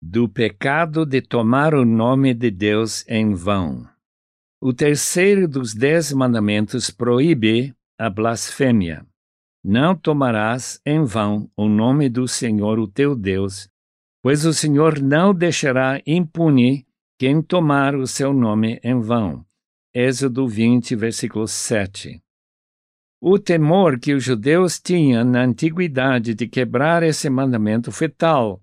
do pecado de tomar o nome de Deus em vão. O terceiro dos dez mandamentos proíbe a blasfêmia. Não tomarás em vão o nome do Senhor, o teu Deus, pois o Senhor não deixará impune quem tomar o seu nome em vão. Êxodo 20, versículo 7. O temor que os judeus tinham na antiguidade de quebrar esse mandamento foi tal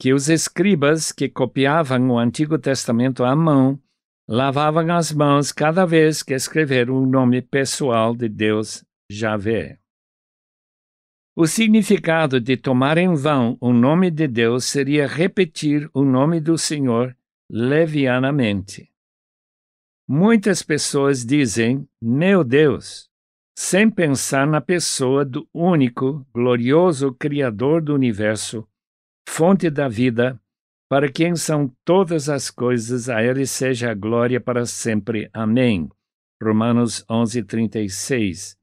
que os escribas que copiavam o Antigo Testamento à mão lavavam as mãos cada vez que escreveram o nome pessoal de Deus, Javé. O significado de tomar em vão o nome de Deus seria repetir o nome do Senhor levianamente. Muitas pessoas dizem, meu Deus, sem pensar na pessoa do único, glorioso Criador do universo, fonte da vida para quem são todas as coisas, a Ele seja a glória para sempre. Amém. Romanos 11, 36.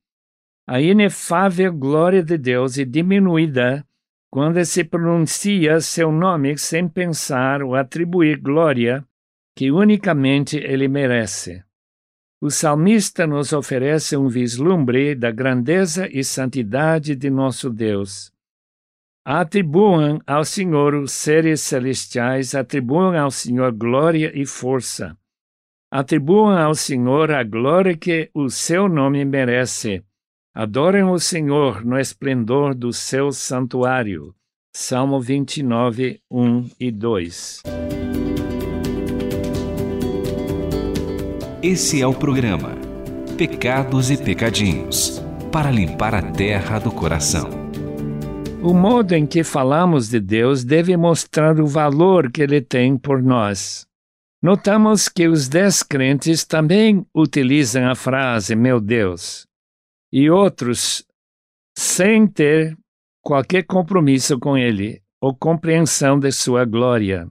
A inefável glória de Deus é diminuída quando se pronuncia seu nome sem pensar ou atribuir glória que unicamente ele merece. O salmista nos oferece um vislumbre da grandeza e santidade de nosso Deus. Atribuam ao Senhor os seres celestiais, atribuam ao Senhor glória e força. Atribuam ao Senhor a glória que o seu nome merece. Adorem o Senhor no esplendor do seu santuário. Salmo 29, 1 e 2. Esse é o programa Pecados e Pecadinhos para limpar a terra do coração. O modo em que falamos de Deus deve mostrar o valor que ele tem por nós. Notamos que os descrentes também utilizam a frase meu Deus, e outros sem ter qualquer compromisso com ele ou compreensão de sua glória.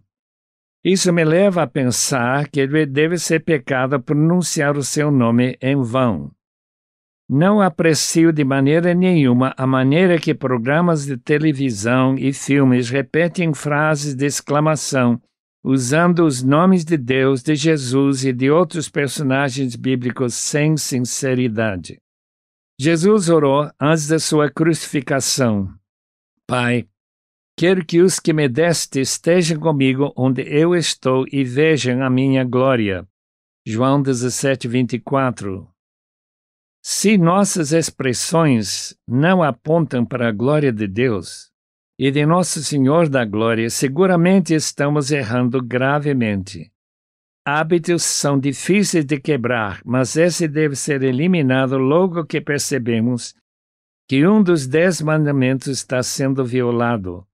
Isso me leva a pensar que deve ser pecado pronunciar o seu nome em vão. Não aprecio de maneira nenhuma a maneira que programas de televisão e filmes repetem frases de exclamação, usando os nomes de Deus, de Jesus e de outros personagens bíblicos sem sinceridade. Jesus orou antes da sua crucificação: Pai, quero que os que me deste estejam comigo onde eu estou e vejam a minha glória. João 17, 24. Se nossas expressões não apontam para a glória de Deus e de Nosso Senhor da Glória, seguramente estamos errando gravemente. Hábitos são difíceis de quebrar, mas esse deve ser eliminado logo que percebemos que um dos dez mandamentos está sendo violado.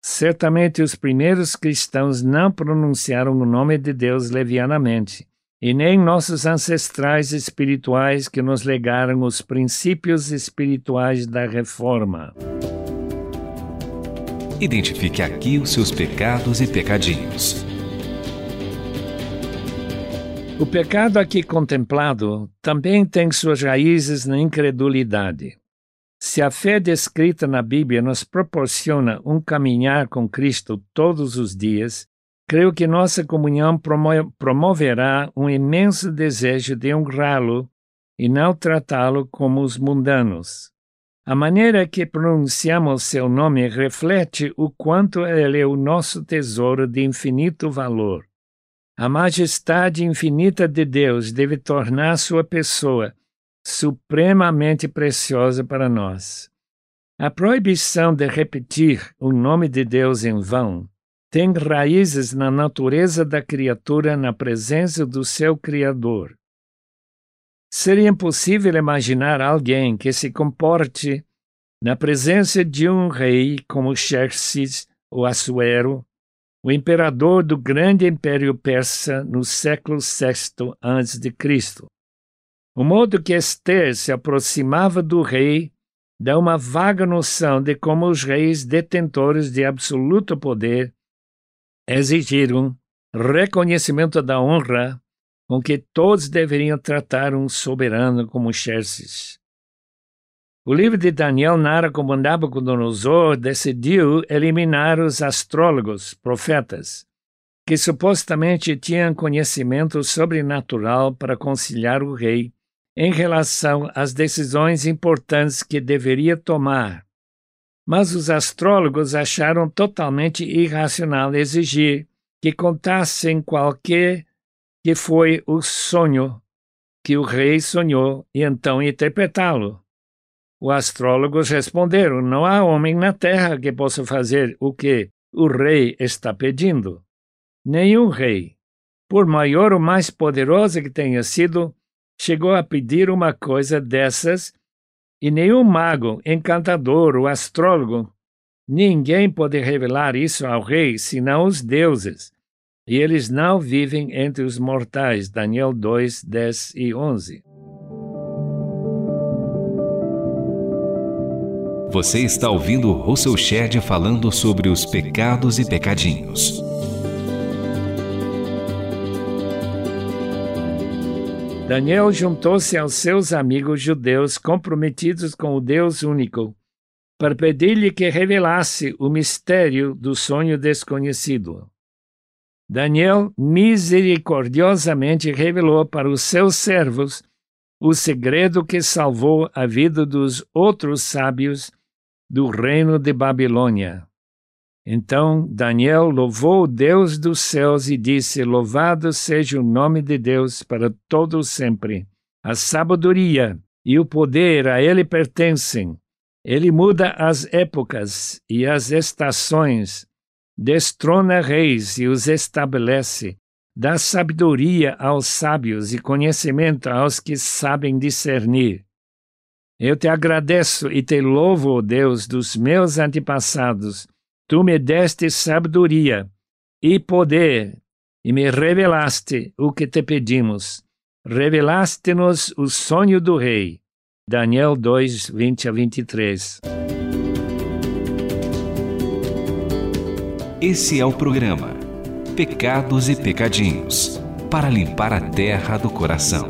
Certamente os primeiros cristãos não pronunciaram o nome de Deus levianamente e nem nossos ancestrais espirituais que nos legaram os princípios espirituais da reforma. Identifique aqui os seus pecados e pecadinhos. O pecado aqui contemplado também tem suas raízes na incredulidade. Se a fé descrita na Bíblia nos proporciona um caminhar com Cristo todos os dias, Creio que nossa comunhão promo promoverá um imenso desejo de honrá-lo e não tratá-lo como os mundanos. A maneira que pronunciamos seu nome reflete o quanto ele é o nosso tesouro de infinito valor. A majestade infinita de Deus deve tornar sua pessoa supremamente preciosa para nós. A proibição de repetir o nome de Deus em vão tem raízes na natureza da criatura na presença do seu Criador. Seria impossível imaginar alguém que se comporte na presença de um rei como Xerxes ou Assuero, o imperador do grande império persa no século VI a.C. O modo que Esther se aproximava do rei dá uma vaga noção de como os reis detentores de absoluto poder exigiram reconhecimento da honra com que todos deveriam tratar um soberano como Xerxes. O livro de Daniel narra como Nabucodonosor decidiu eliminar os astrólogos, profetas, que supostamente tinham conhecimento sobrenatural para conciliar o rei em relação às decisões importantes que deveria tomar. Mas os astrólogos acharam totalmente irracional exigir que contassem qualquer que foi o sonho que o rei sonhou e então interpretá-lo. Os astrólogos responderam: Não há homem na terra que possa fazer o que o rei está pedindo. Nenhum rei, por maior ou mais poderoso que tenha sido, chegou a pedir uma coisa dessas, e nenhum mago, encantador ou astrólogo, ninguém pode revelar isso ao rei senão os deuses. E eles não vivem entre os mortais. Daniel 2, 10 e 11. Você está ouvindo Russell Shedd falando sobre os pecados e pecadinhos. Daniel juntou-se aos seus amigos judeus comprometidos com o Deus único para pedir-lhe que revelasse o mistério do sonho desconhecido. Daniel misericordiosamente revelou para os seus servos o segredo que salvou a vida dos outros sábios do reino de Babilônia. Então Daniel louvou o Deus dos céus e disse: Louvado seja o nome de Deus para todo sempre. A sabedoria e o poder a ele pertencem. Ele muda as épocas e as estações, destrona reis e os estabelece, dá sabedoria aos sábios e conhecimento aos que sabem discernir. Eu te agradeço e te louvo, Deus dos meus antepassados Tu me deste sabedoria e poder e me revelaste o que te pedimos. Revelaste-nos o sonho do rei. Daniel 2, 20 a 23. Esse é o programa Pecados e Pecadinhos para limpar a terra do coração.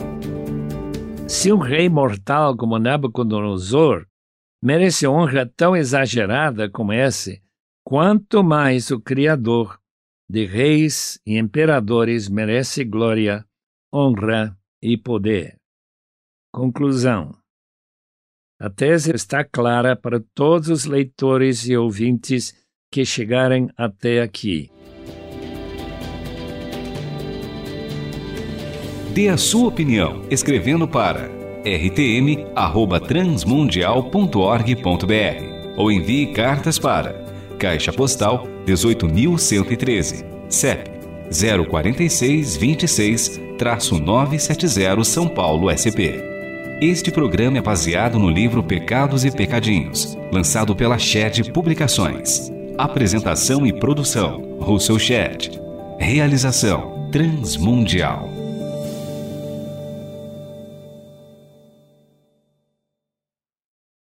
Se um rei mortal como Nabucodonosor merece honra tão exagerada como esse, quanto mais o Criador de reis e imperadores merece glória, honra e poder. Conclusão. A tese está clara para todos os leitores e ouvintes que chegarem até aqui. Dê a sua opinião escrevendo para rtm@transmundial.org.br ou envie cartas para Caixa Postal 18.113, CEP 046 26-970 São Paulo SP. Este programa é baseado no livro Pecados e Pecadinhos, lançado pela Shed Publicações. Apresentação e produção: Russell Shed. Realização: Transmundial.